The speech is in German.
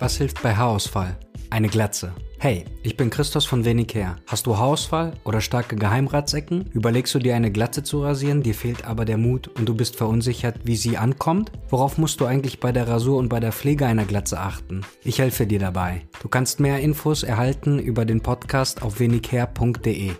Was hilft bei Haarausfall? Eine Glatze. Hey, ich bin Christos von Venicare. Hast du Haarausfall oder starke Geheimratsecken? Überlegst du dir eine Glatze zu rasieren, dir fehlt aber der Mut und du bist verunsichert, wie sie ankommt? Worauf musst du eigentlich bei der Rasur und bei der Pflege einer Glatze achten? Ich helfe dir dabei. Du kannst mehr Infos erhalten über den Podcast auf venicare.de.